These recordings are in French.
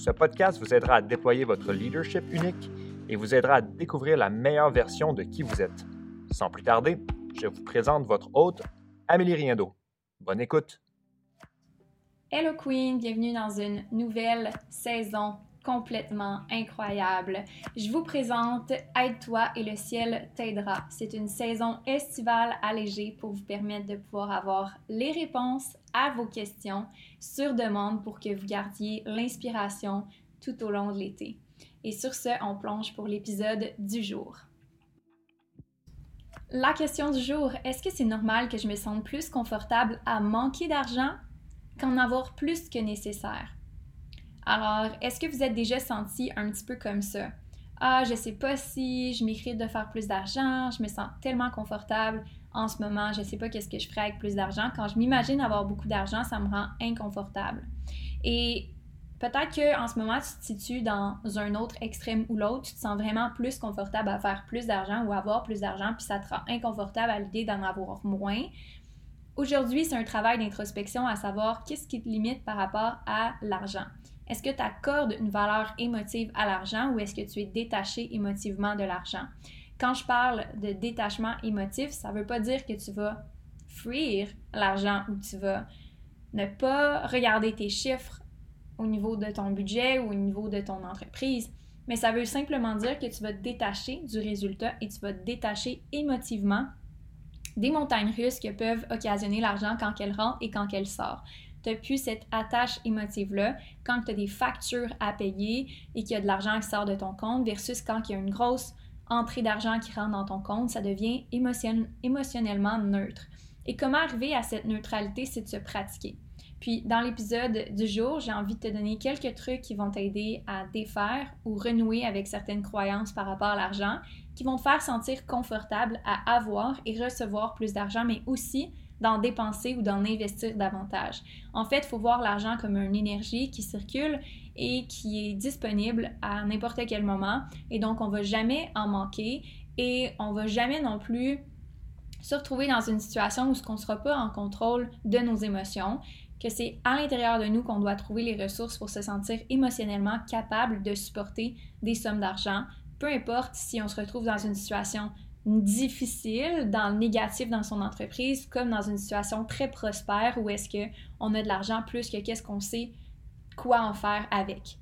ce podcast vous aidera à déployer votre leadership unique et vous aidera à découvrir la meilleure version de qui vous êtes. Sans plus tarder, je vous présente votre hôte, Amélie Riendo. Bonne écoute. Hello Queen, bienvenue dans une nouvelle saison complètement incroyable. Je vous présente Aide-toi et le ciel t'aidera. C'est une saison estivale allégée pour vous permettre de pouvoir avoir les réponses à vos questions sur demande pour que vous gardiez l'inspiration tout au long de l'été. Et sur ce, on plonge pour l'épisode du jour. La question du jour, est-ce que c'est normal que je me sente plus confortable à manquer d'argent qu'en avoir plus que nécessaire? Alors, est-ce que vous êtes déjà senti un petit peu comme ça? Ah, je sais pas si je m'écris de faire plus d'argent, je me sens tellement confortable en ce moment, je sais pas qu'est-ce que je ferais avec plus d'argent. Quand je m'imagine avoir beaucoup d'argent, ça me rend inconfortable. Et peut-être qu'en ce moment, tu te situes dans un autre extrême ou l'autre, tu te sens vraiment plus confortable à faire plus d'argent ou avoir plus d'argent, puis ça te rend inconfortable à l'idée d'en avoir moins. Aujourd'hui, c'est un travail d'introspection à savoir qu'est-ce qui te limite par rapport à l'argent. Est-ce que tu accordes une valeur émotive à l'argent ou est-ce que tu es détaché émotivement de l'argent? Quand je parle de détachement émotif, ça ne veut pas dire que tu vas fuir l'argent ou tu vas ne pas regarder tes chiffres au niveau de ton budget ou au niveau de ton entreprise, mais ça veut simplement dire que tu vas te détacher du résultat et tu vas te détacher émotivement des montagnes russes que peuvent occasionner l'argent quand elle rentre et quand elle sort tu n'as plus cette attache émotive-là quand tu as des factures à payer et qu'il y a de l'argent qui sort de ton compte versus quand il y a une grosse entrée d'argent qui rentre dans ton compte, ça devient émotionnellement neutre. Et comment arriver à cette neutralité, c'est de se pratiquer. Puis dans l'épisode du jour, j'ai envie de te donner quelques trucs qui vont t'aider à défaire ou renouer avec certaines croyances par rapport à l'argent, qui vont te faire sentir confortable à avoir et recevoir plus d'argent, mais aussi d'en dépenser ou d'en investir davantage. En fait, il faut voir l'argent comme une énergie qui circule et qui est disponible à n'importe quel moment. Et donc, on ne va jamais en manquer et on ne va jamais non plus se retrouver dans une situation où on ne sera pas en contrôle de nos émotions, que c'est à l'intérieur de nous qu'on doit trouver les ressources pour se sentir émotionnellement capable de supporter des sommes d'argent, peu importe si on se retrouve dans une situation difficile dans le négatif dans son entreprise comme dans une situation très prospère où est-ce qu'on a de l'argent plus que qu'est-ce qu'on sait quoi en faire avec.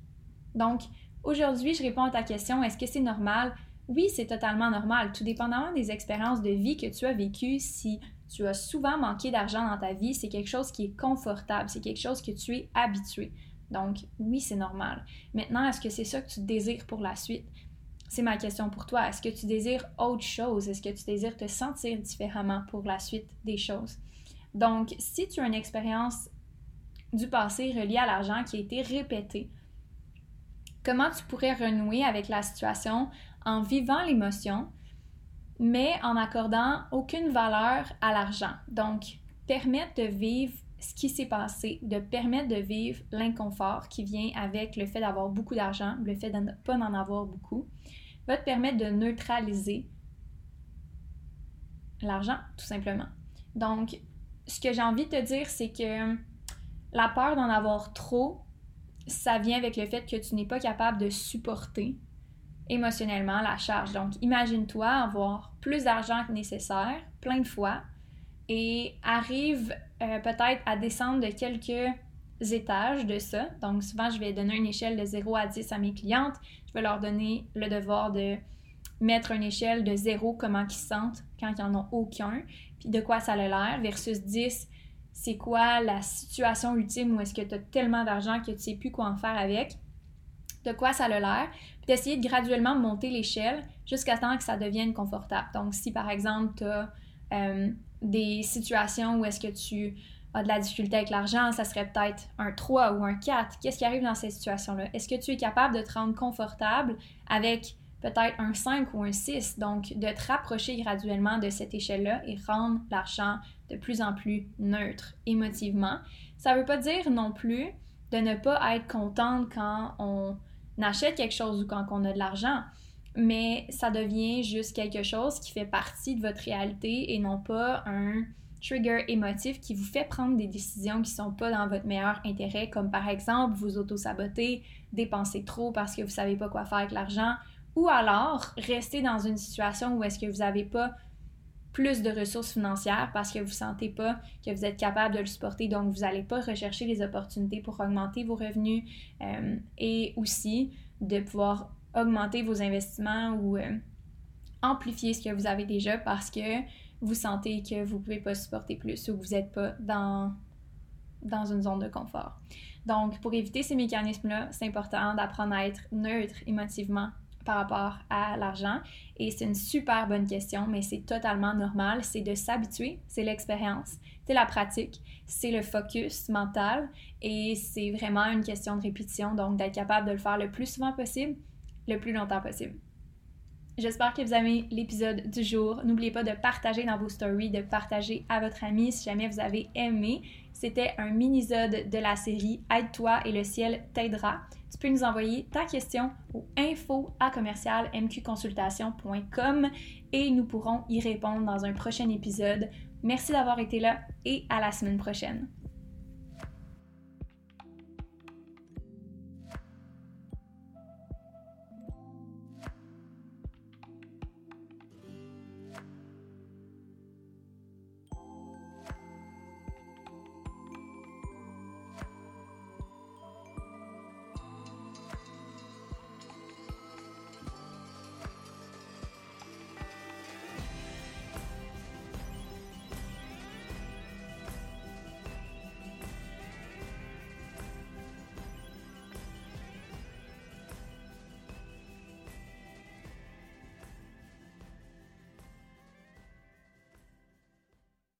Donc, aujourd'hui, je réponds à ta question, est-ce que c'est normal? Oui, c'est totalement normal, tout dépendamment des expériences de vie que tu as vécues, si tu as souvent manqué d'argent dans ta vie, c'est quelque chose qui est confortable, c'est quelque chose que tu es habitué. Donc, oui, c'est normal. Maintenant, est-ce que c'est ça que tu désires pour la suite? C'est ma question pour toi. Est-ce que tu désires autre chose? Est-ce que tu désires te sentir différemment pour la suite des choses? Donc, si tu as une expérience du passé reliée à l'argent qui a été répétée, comment tu pourrais renouer avec la situation en vivant l'émotion, mais en accordant aucune valeur à l'argent? Donc, permettre de vivre ce qui s'est passé, de permettre de vivre l'inconfort qui vient avec le fait d'avoir beaucoup d'argent, le fait de ne pas en avoir beaucoup, va te permettre de neutraliser l'argent, tout simplement. Donc, ce que j'ai envie de te dire, c'est que la peur d'en avoir trop, ça vient avec le fait que tu n'es pas capable de supporter émotionnellement la charge. Donc, imagine-toi avoir plus d'argent que nécessaire, plein de fois, et arrive euh, peut-être à descendre de quelques étages de ça. Donc, souvent, je vais donner une échelle de 0 à 10 à mes clientes. Je vais leur donner le devoir de mettre une échelle de 0, comment ils se sentent quand ils n'en ont aucun, puis de quoi ça a l'air, versus 10, c'est quoi la situation ultime où est-ce que tu as tellement d'argent que tu sais plus quoi en faire avec, de quoi ça a l'air, puis d'essayer de graduellement monter l'échelle jusqu'à temps que ça devienne confortable. Donc, si par exemple, tu as euh, des situations où est-ce que tu a de la difficulté avec l'argent, ça serait peut-être un 3 ou un 4. Qu'est-ce qui arrive dans cette situation-là? Est-ce que tu es capable de te rendre confortable avec peut-être un 5 ou un 6? Donc, de te rapprocher graduellement de cette échelle-là et rendre l'argent de plus en plus neutre émotivement. Ça ne veut pas dire non plus de ne pas être contente quand on achète quelque chose ou quand on a de l'argent, mais ça devient juste quelque chose qui fait partie de votre réalité et non pas un trigger émotif qui vous fait prendre des décisions qui sont pas dans votre meilleur intérêt, comme par exemple vous auto-saboter, dépenser trop parce que vous savez pas quoi faire avec l'argent, ou alors rester dans une situation où est-ce que vous n'avez pas plus de ressources financières parce que vous sentez pas que vous êtes capable de le supporter, donc vous n'allez pas rechercher les opportunités pour augmenter vos revenus euh, et aussi de pouvoir augmenter vos investissements ou euh, amplifier ce que vous avez déjà parce que vous sentez que vous ne pouvez pas supporter plus ou que vous n'êtes pas dans, dans une zone de confort. Donc, pour éviter ces mécanismes-là, c'est important d'apprendre à être neutre émotivement par rapport à l'argent. Et c'est une super bonne question, mais c'est totalement normal. C'est de s'habituer, c'est l'expérience, c'est la pratique, c'est le focus mental et c'est vraiment une question de répétition, donc d'être capable de le faire le plus souvent possible, le plus longtemps possible. J'espère que vous aimez l'épisode du jour. N'oubliez pas de partager dans vos stories, de partager à votre ami si jamais vous avez aimé. C'était un mini-sode de la série Aide-toi et le ciel t'aidera. Tu peux nous envoyer ta question au info à commercial mqconsultation.com et nous pourrons y répondre dans un prochain épisode. Merci d'avoir été là et à la semaine prochaine.